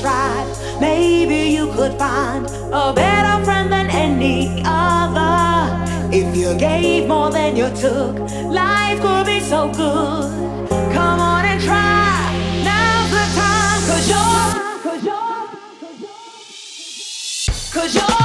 tried. Maybe you could find a better friend than any other. If you gave more than you took, life could be so good. Come on and try. Now's the time, cause you're. Cause you're. Cause you're.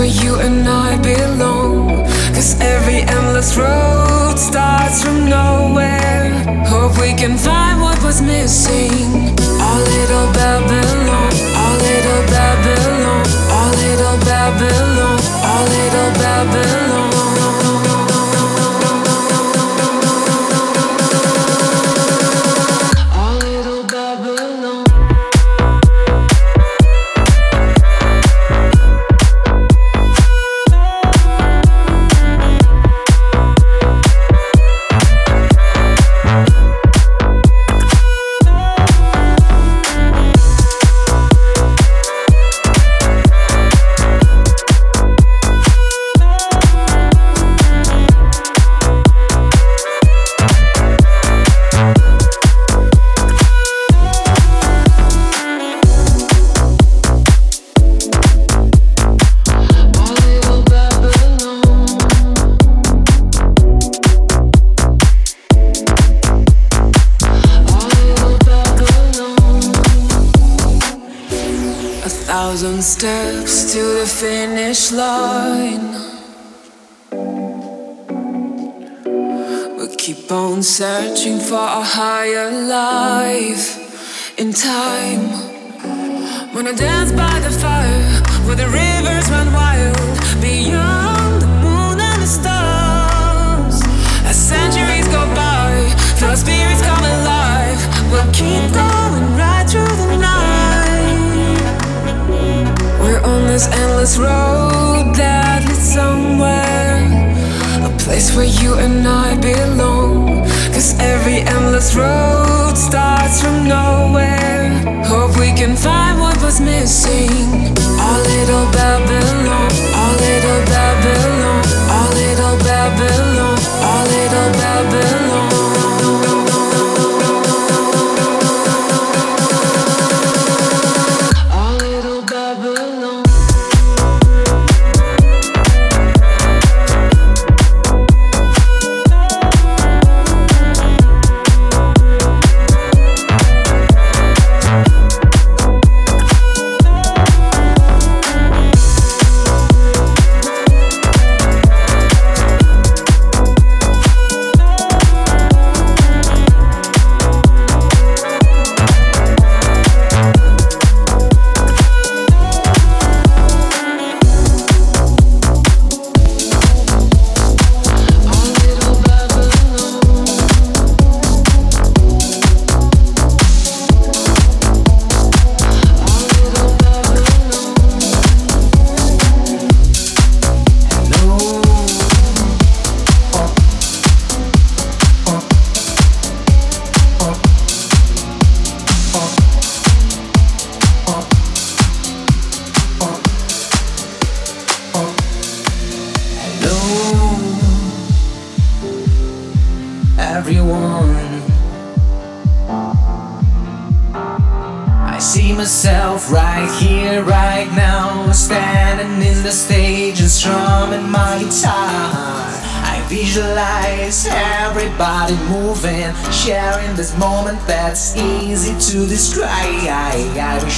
Where you and I belong. Cause every endless road starts from nowhere. Hope we can find what was missing. Our little Babylon, our little Babylon, our little Babylon, finish line. We keep on searching for a higher life in time. When I dance by the fire, where the rivers run wild, beyond the moon and the stars. As centuries go by, feel spirits come alive. We'll keep going right through the this endless road that leads somewhere. A place where you and I belong. Cause every endless road starts from nowhere. Hope we can find what was missing.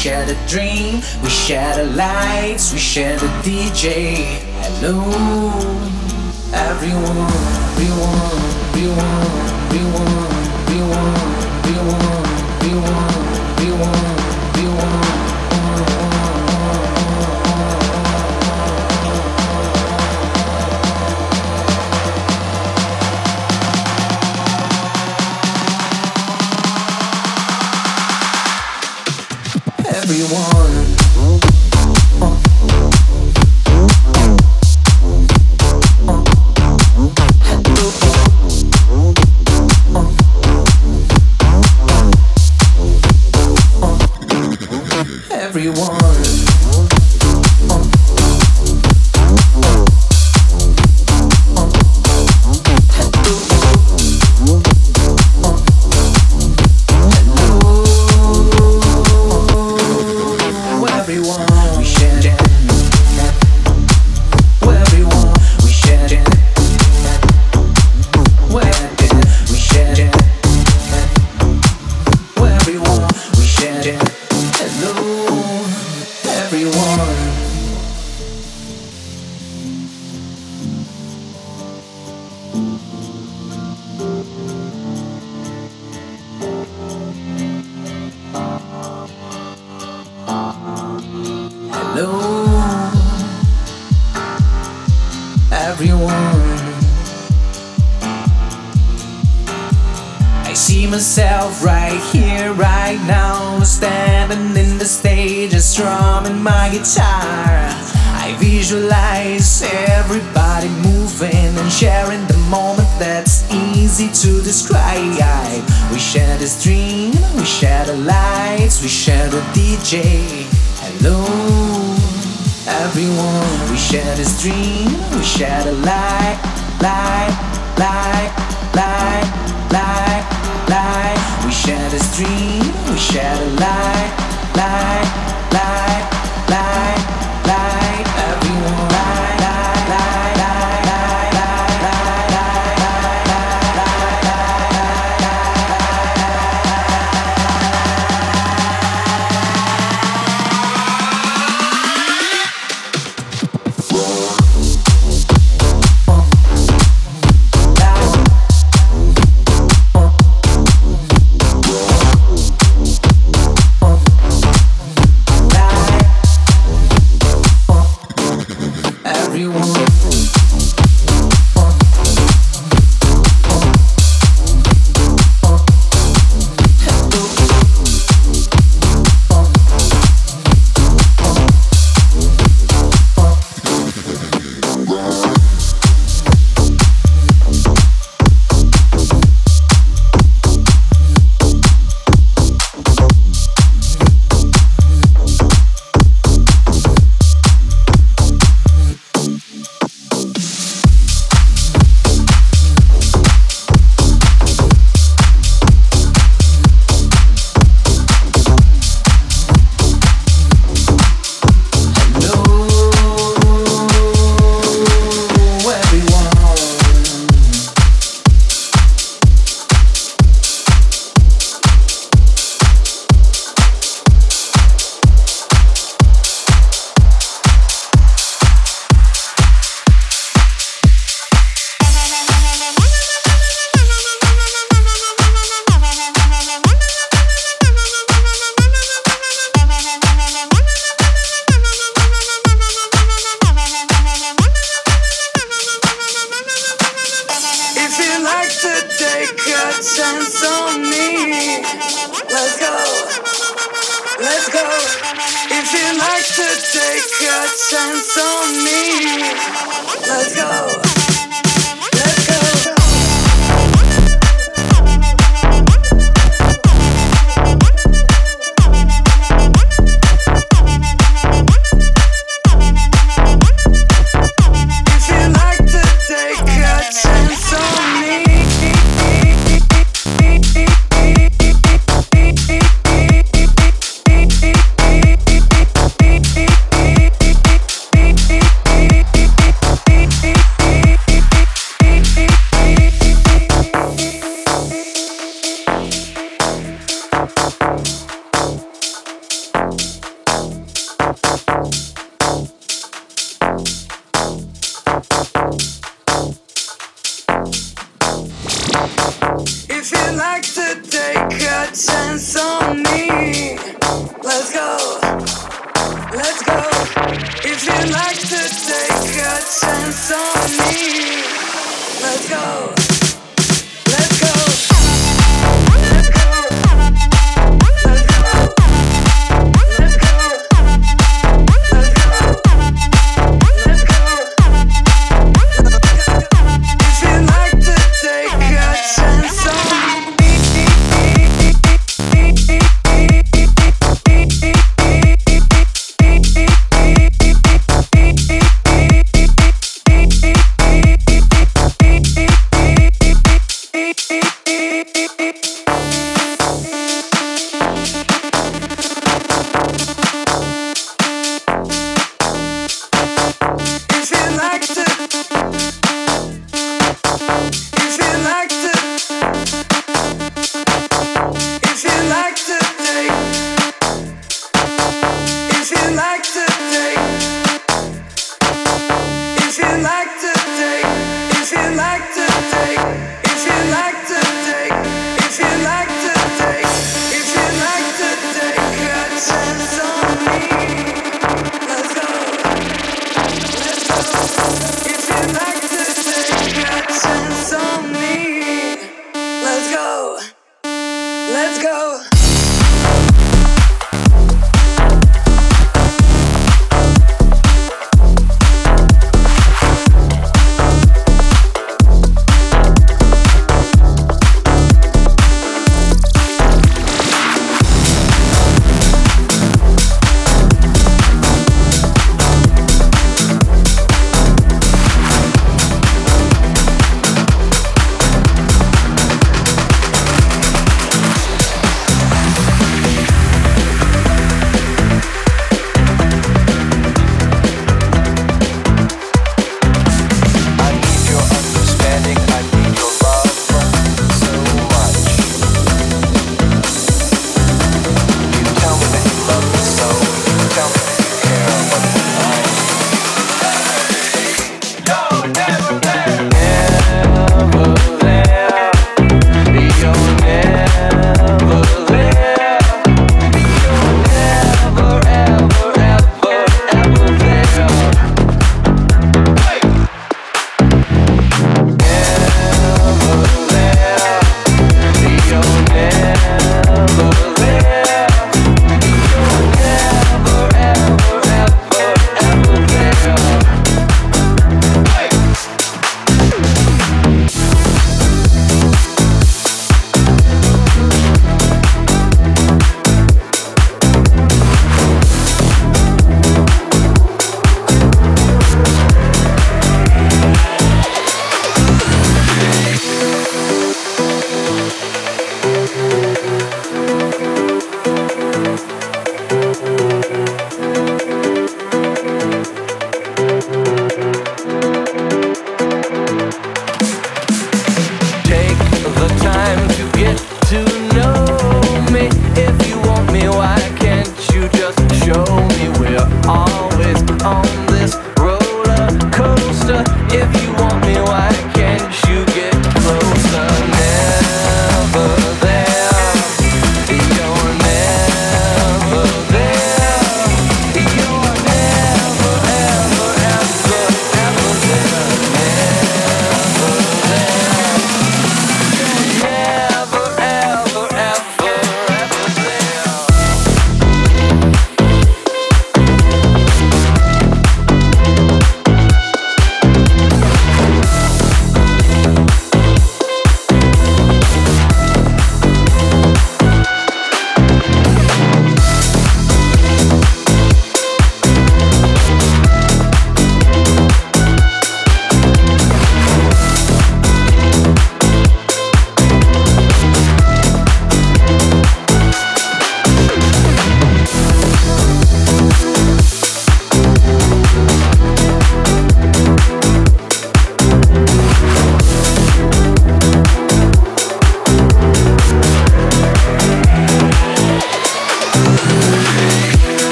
We share the dream, we share the lights, we share the DJ. Hello, everyone, everyone, everyone, everyone, everyone, everyone, everyone, everyone, everyone. dream, we shared a light.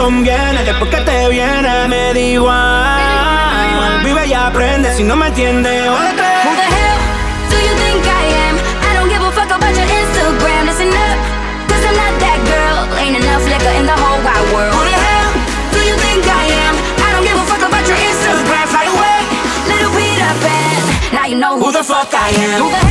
conviene, después que te viene me da igual. Vive y aprende, si no me entiende, vete. Who the hell do you think I am? I don't give a fuck about your Instagram. Listen up, cause I'm not that girl. Ain't enough liquor in the whole wide world. Who the hell do you think I am? I don't give a fuck about your Instagram. Fly away, little Peter Pan. Now you know who, who the fuck I am.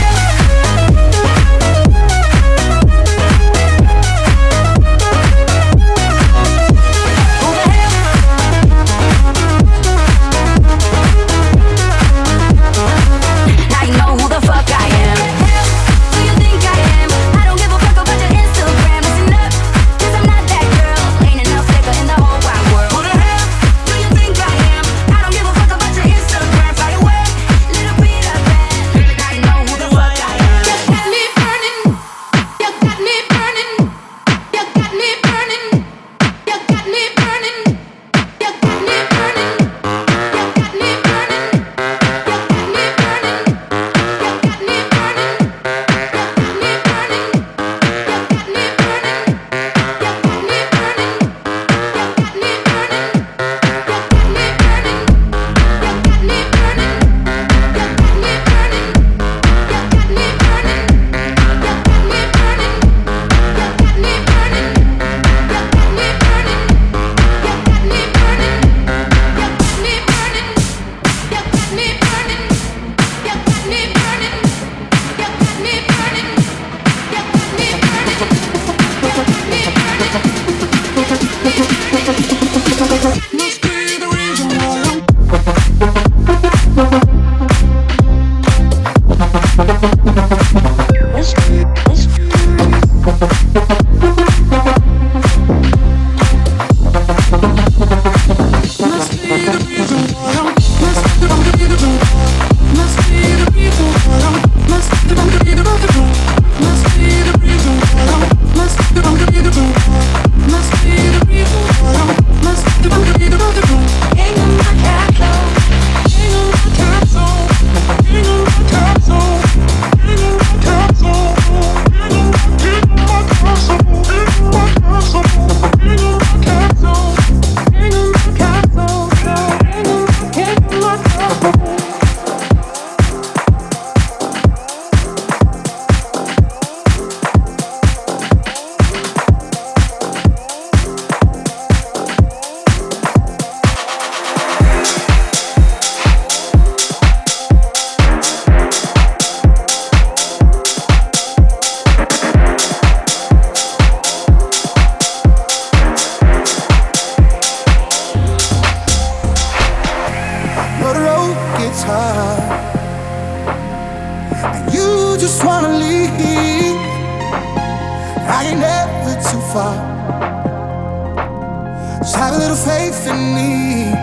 Have a little faith in me.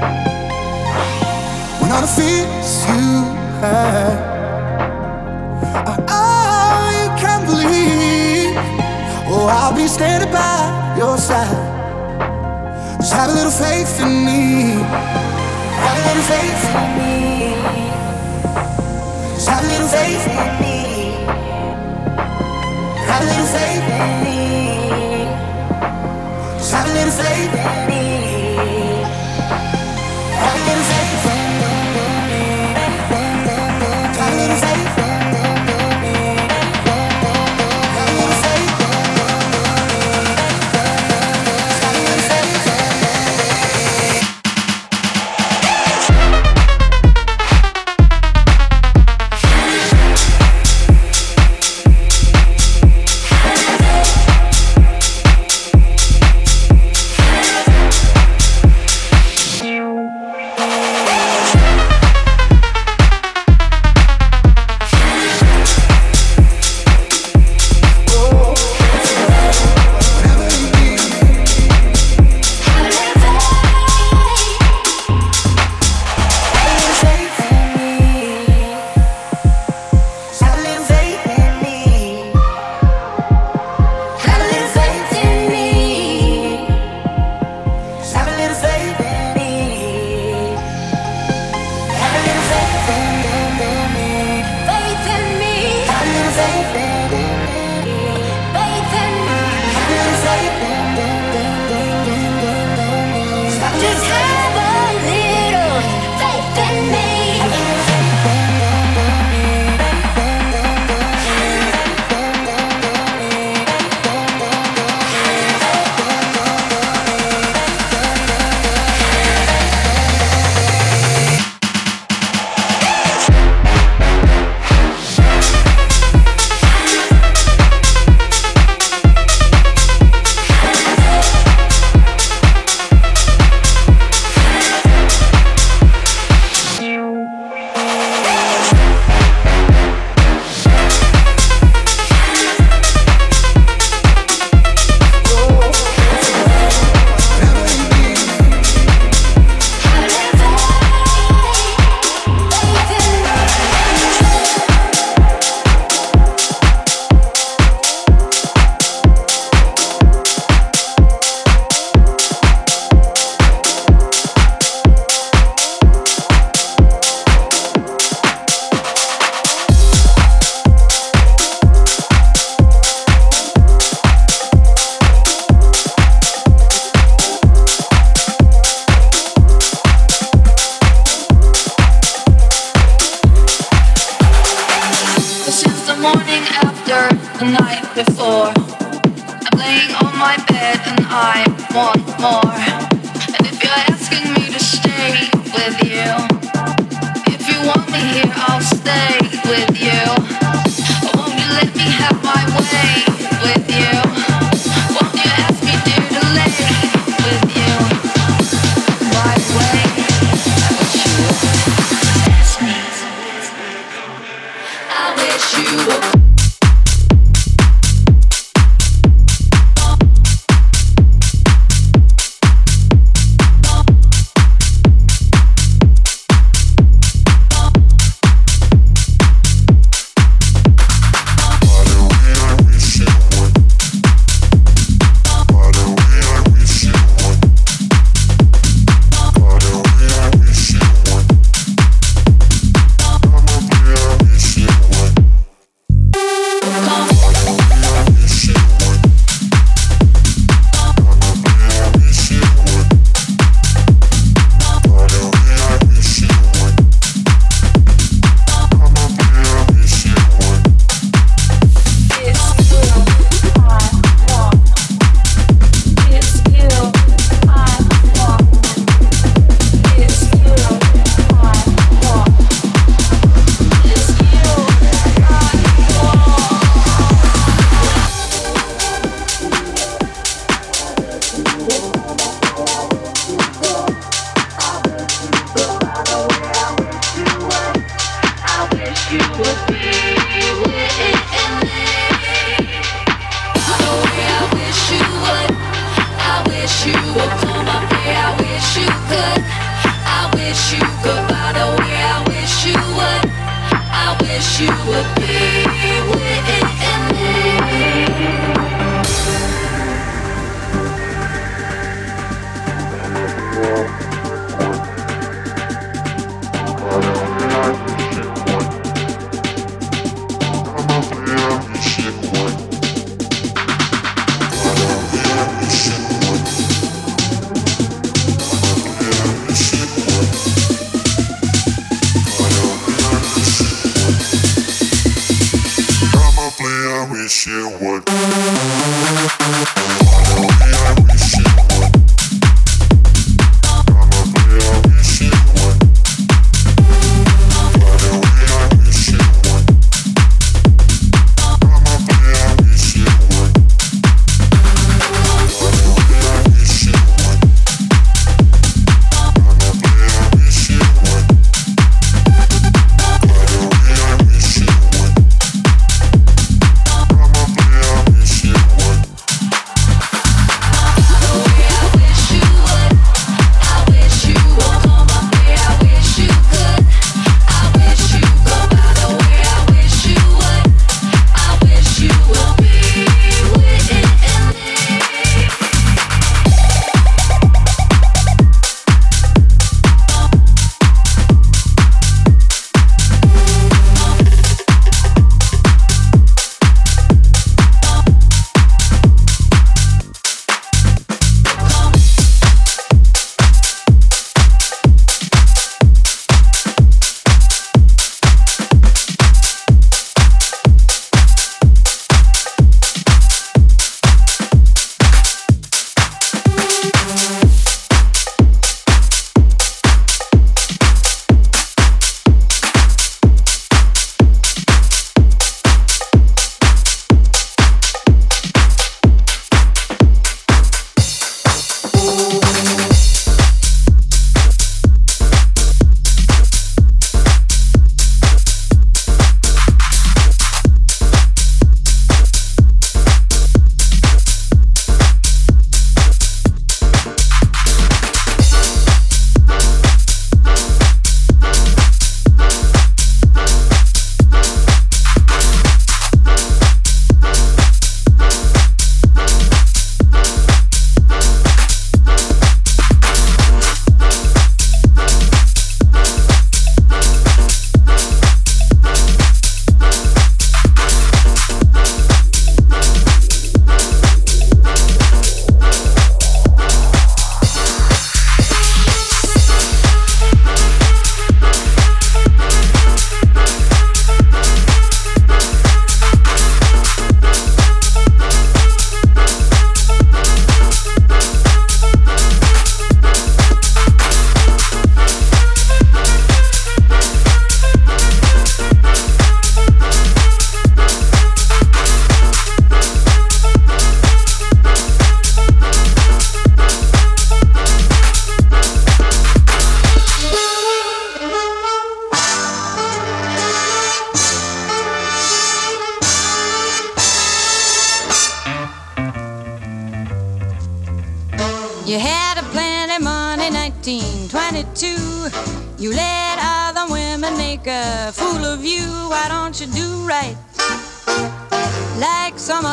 When all the fears you have are all you can believe, oh, I'll be standing by your side. Just have a little faith in me. Have a little faith in me. Just have a little faith in me. Have a little faith in me. Traveling to sleep.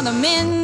Other men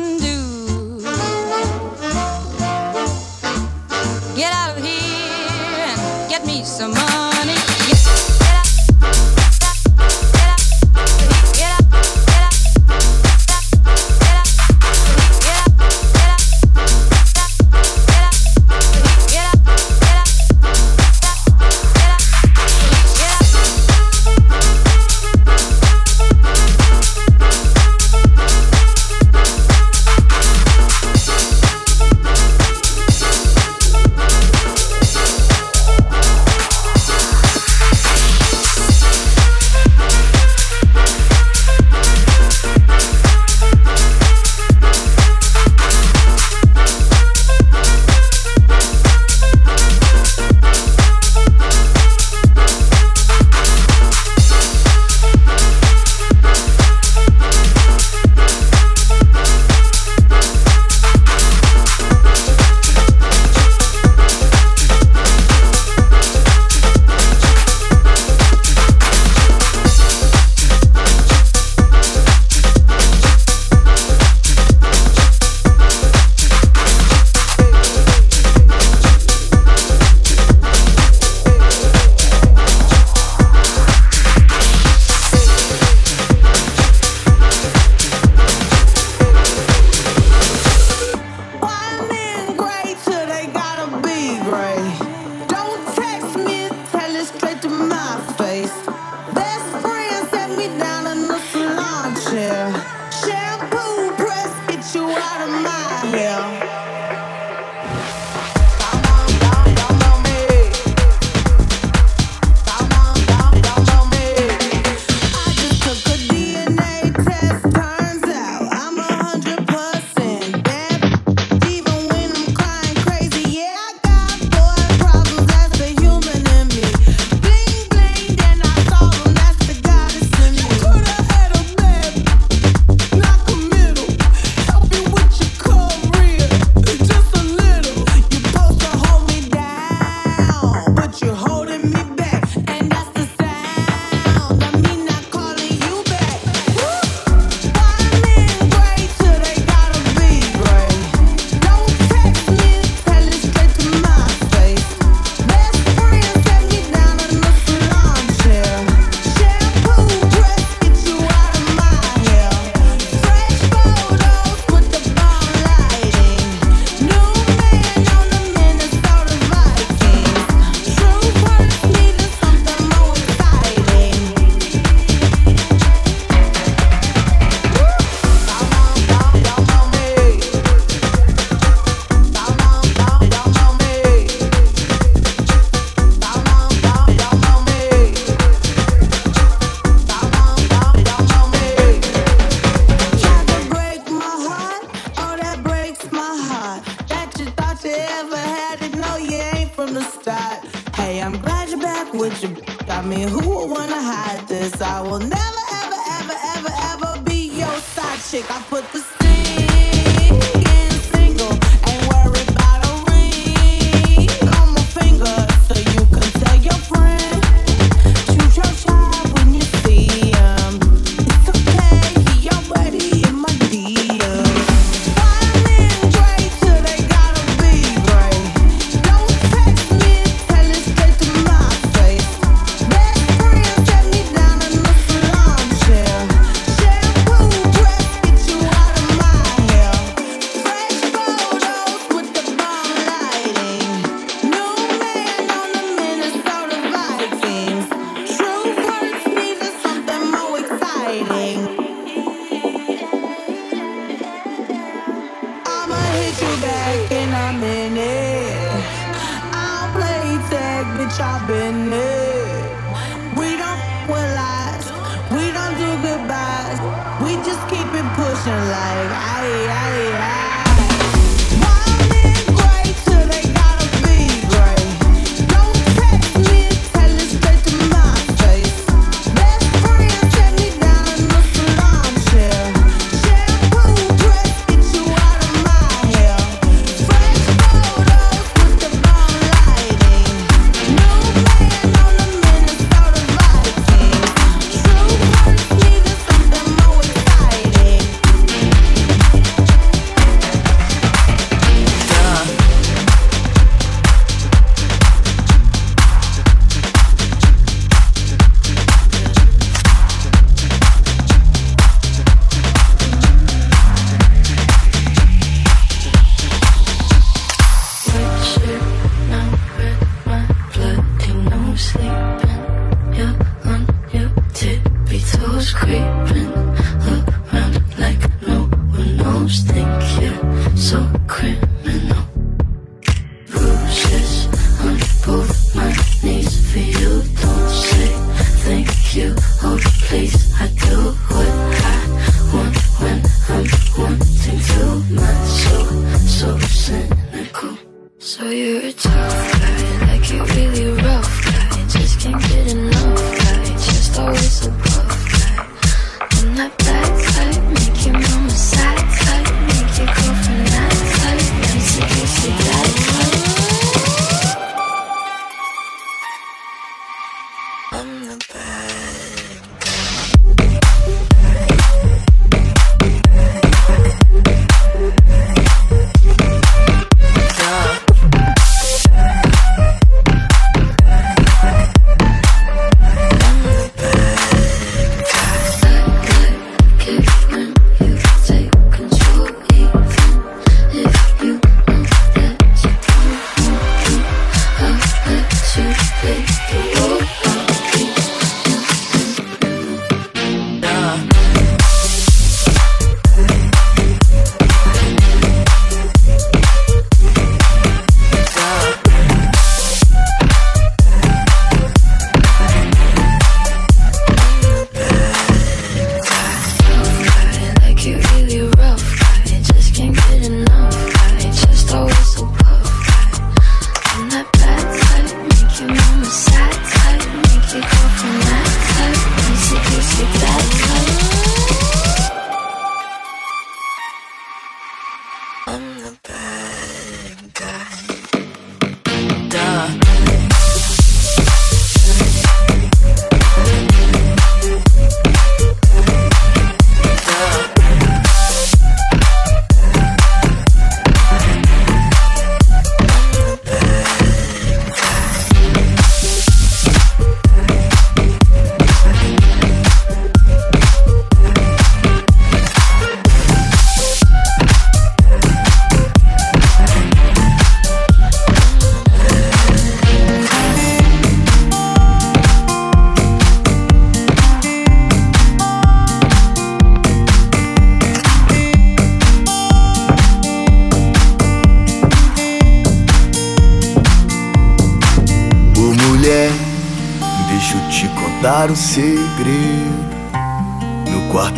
chick. I put the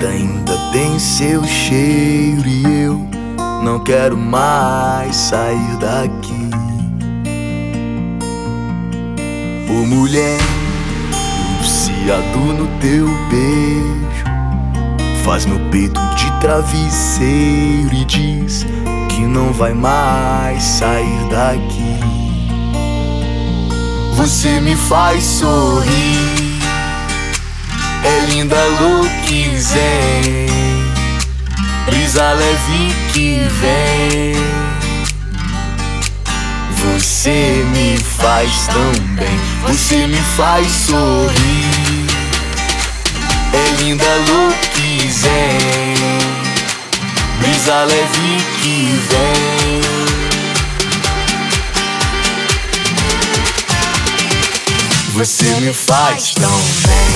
Ainda tem seu cheiro e eu não quero mais sair daqui. Ô mulher, viciado no teu beijo, faz meu peito de travesseiro e diz que não vai mais sair daqui. Você me faz sorrir. É linda looking zen. Brisa leve que vem. Você me faz tão bem. Você me faz sorrir. É linda looking zen. Brisa leve que vem. Você me faz tão bem.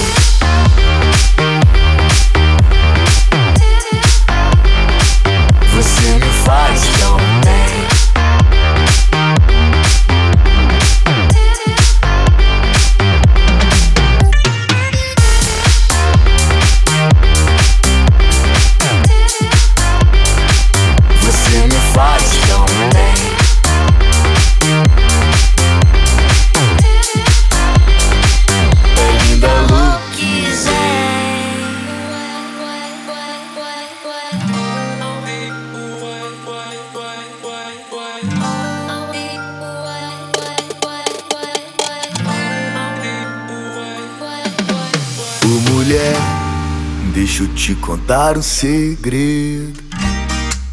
Deixa eu te contar um segredo.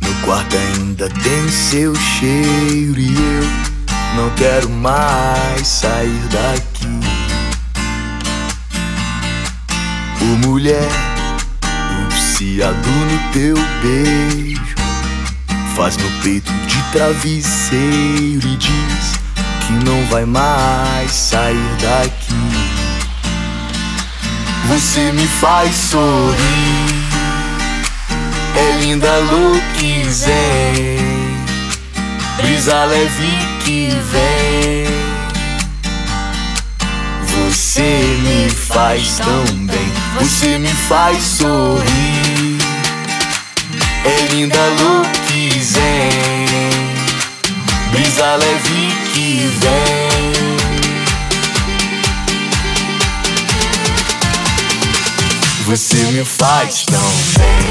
Meu quarto ainda tem seu cheiro e eu não quero mais sair daqui. Ô mulher, viciado no teu beijo, faz meu peito de travesseiro e diz que não vai mais sair daqui. Você me faz sorrir. É linda look zen Brisa leve que vem. Você me faz tão bem. Você me faz sorrir. É linda look zen Brisa leve que vem Você me faz tão bem